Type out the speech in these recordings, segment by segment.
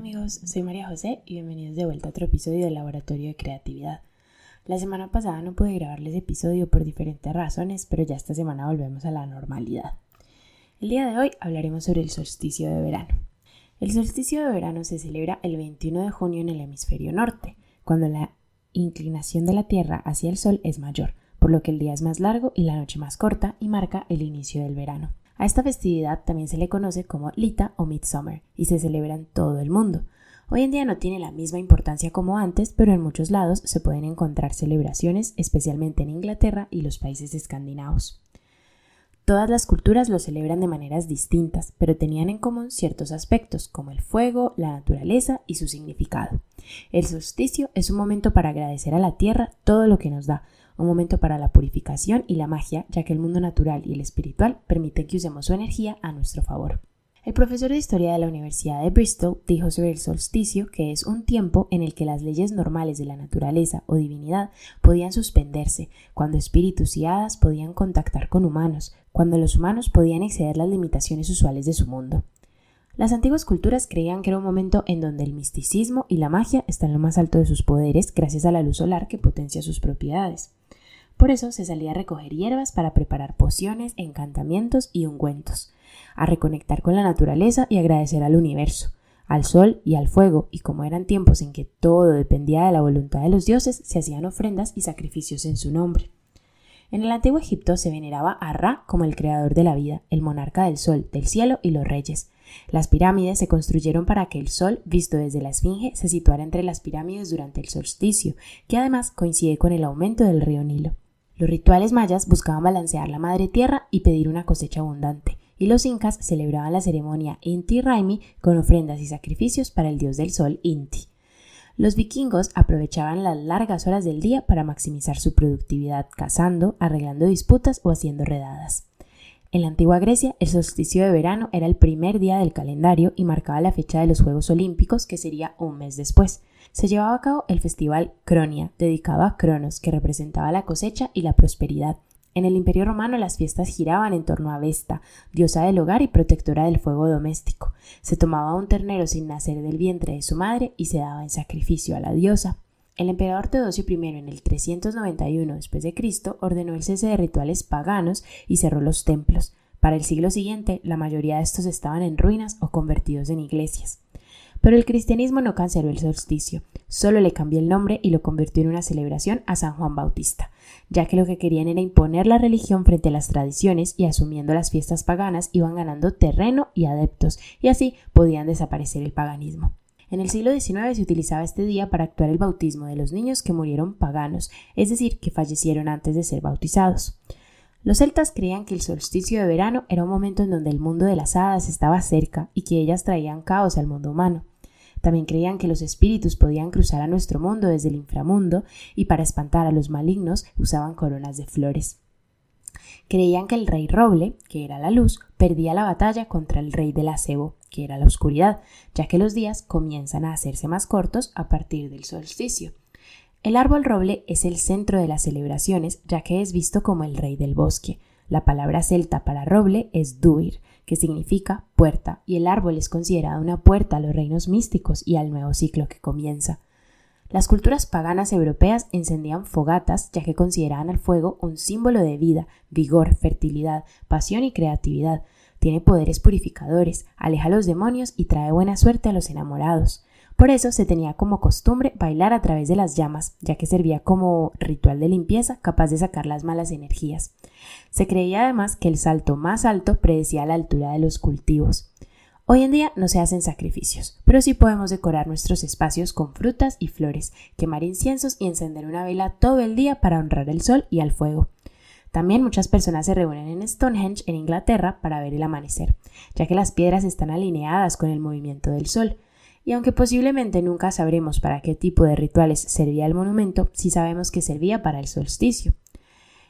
todos, soy María José y bienvenidos de vuelta a otro episodio del Laboratorio de Creatividad. La semana pasada no pude grabarles episodio por diferentes razones, pero ya esta semana volvemos a la normalidad. El día de hoy hablaremos sobre el solsticio de verano. El solsticio de verano se celebra el 21 de junio en el hemisferio norte, cuando la inclinación de la Tierra hacia el Sol es mayor, por lo que el día es más largo y la noche más corta y marca el inicio del verano. A esta festividad también se le conoce como Lita o Midsummer y se celebra en todo el mundo. Hoy en día no tiene la misma importancia como antes, pero en muchos lados se pueden encontrar celebraciones, especialmente en Inglaterra y los países escandinavos. Todas las culturas lo celebran de maneras distintas, pero tenían en común ciertos aspectos, como el fuego, la naturaleza y su significado. El solsticio es un momento para agradecer a la tierra todo lo que nos da, un momento para la purificación y la magia, ya que el mundo natural y el espiritual permiten que usemos su energía a nuestro favor. El profesor de historia de la Universidad de Bristol dijo sobre el solsticio que es un tiempo en el que las leyes normales de la naturaleza o divinidad podían suspenderse, cuando espíritus y hadas podían contactar con humanos, cuando los humanos podían exceder las limitaciones usuales de su mundo. Las antiguas culturas creían que era un momento en donde el misticismo y la magia están en lo más alto de sus poderes gracias a la luz solar que potencia sus propiedades. Por eso se salía a recoger hierbas para preparar pociones, encantamientos y ungüentos, a reconectar con la naturaleza y agradecer al universo, al sol y al fuego, y como eran tiempos en que todo dependía de la voluntad de los dioses, se hacían ofrendas y sacrificios en su nombre. En el antiguo Egipto se veneraba a Ra como el creador de la vida, el monarca del sol, del cielo y los reyes. Las pirámides se construyeron para que el sol, visto desde la Esfinge, se situara entre las pirámides durante el solsticio, que además coincide con el aumento del río Nilo. Los rituales mayas buscaban balancear la madre tierra y pedir una cosecha abundante, y los incas celebraban la ceremonia Inti Raimi con ofrendas y sacrificios para el dios del sol Inti. Los vikingos aprovechaban las largas horas del día para maximizar su productividad cazando, arreglando disputas o haciendo redadas. En la antigua Grecia, el solsticio de verano era el primer día del calendario y marcaba la fecha de los Juegos Olímpicos, que sería un mes después se llevaba a cabo el festival Cronia, dedicado a Cronos, que representaba la cosecha y la prosperidad. En el Imperio Romano las fiestas giraban en torno a Vesta, diosa del hogar y protectora del fuego doméstico. Se tomaba un ternero sin nacer del vientre de su madre y se daba en sacrificio a la diosa. El emperador Teodosio I en el 391 después de Cristo ordenó el cese de rituales paganos y cerró los templos. Para el siglo siguiente, la mayoría de estos estaban en ruinas o convertidos en iglesias. Pero el cristianismo no canceló el solsticio, solo le cambió el nombre y lo convirtió en una celebración a San Juan Bautista, ya que lo que querían era imponer la religión frente a las tradiciones y asumiendo las fiestas paganas iban ganando terreno y adeptos, y así podían desaparecer el paganismo. En el siglo XIX se utilizaba este día para actuar el bautismo de los niños que murieron paganos, es decir, que fallecieron antes de ser bautizados. Los celtas creían que el solsticio de verano era un momento en donde el mundo de las hadas estaba cerca y que ellas traían caos al mundo humano. También creían que los espíritus podían cruzar a nuestro mundo desde el inframundo y para espantar a los malignos usaban coronas de flores. Creían que el rey roble, que era la luz, perdía la batalla contra el rey del acebo, que era la oscuridad, ya que los días comienzan a hacerse más cortos a partir del solsticio. El árbol roble es el centro de las celebraciones, ya que es visto como el rey del bosque. La palabra celta para roble es duir, que significa puerta, y el árbol es considerado una puerta a los reinos místicos y al nuevo ciclo que comienza. Las culturas paganas europeas encendían fogatas ya que consideraban el fuego un símbolo de vida, vigor, fertilidad, pasión y creatividad. Tiene poderes purificadores, aleja a los demonios y trae buena suerte a los enamorados. Por eso se tenía como costumbre bailar a través de las llamas, ya que servía como ritual de limpieza capaz de sacar las malas energías. Se creía además que el salto más alto predecía la altura de los cultivos. Hoy en día no se hacen sacrificios, pero sí podemos decorar nuestros espacios con frutas y flores, quemar inciensos y encender una vela todo el día para honrar el sol y al fuego. También muchas personas se reúnen en Stonehenge, en Inglaterra, para ver el amanecer, ya que las piedras están alineadas con el movimiento del sol y aunque posiblemente nunca sabremos para qué tipo de rituales servía el monumento, sí sabemos que servía para el solsticio.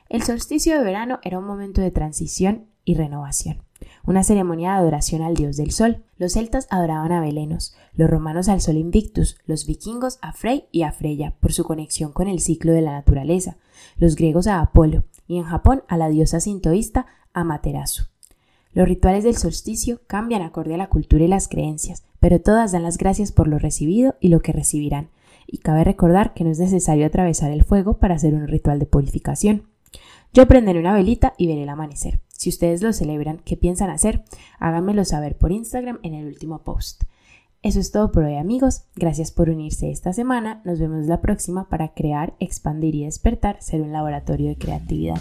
El solsticio de verano era un momento de transición y renovación, una ceremonia de adoración al dios del sol. Los celtas adoraban a Belenos, los romanos al sol Invictus, los vikingos a Frey y a Freya por su conexión con el ciclo de la naturaleza, los griegos a Apolo y en Japón a la diosa sintoísta Amaterasu. Los rituales del solsticio cambian acorde a la cultura y las creencias, pero todas dan las gracias por lo recibido y lo que recibirán. Y cabe recordar que no es necesario atravesar el fuego para hacer un ritual de purificación. Yo prenderé una velita y veré el amanecer. Si ustedes lo celebran, ¿qué piensan hacer? Háganmelo saber por Instagram en el último post. Eso es todo por hoy amigos, gracias por unirse esta semana, nos vemos la próxima para crear, expandir y despertar ser un laboratorio de creatividad.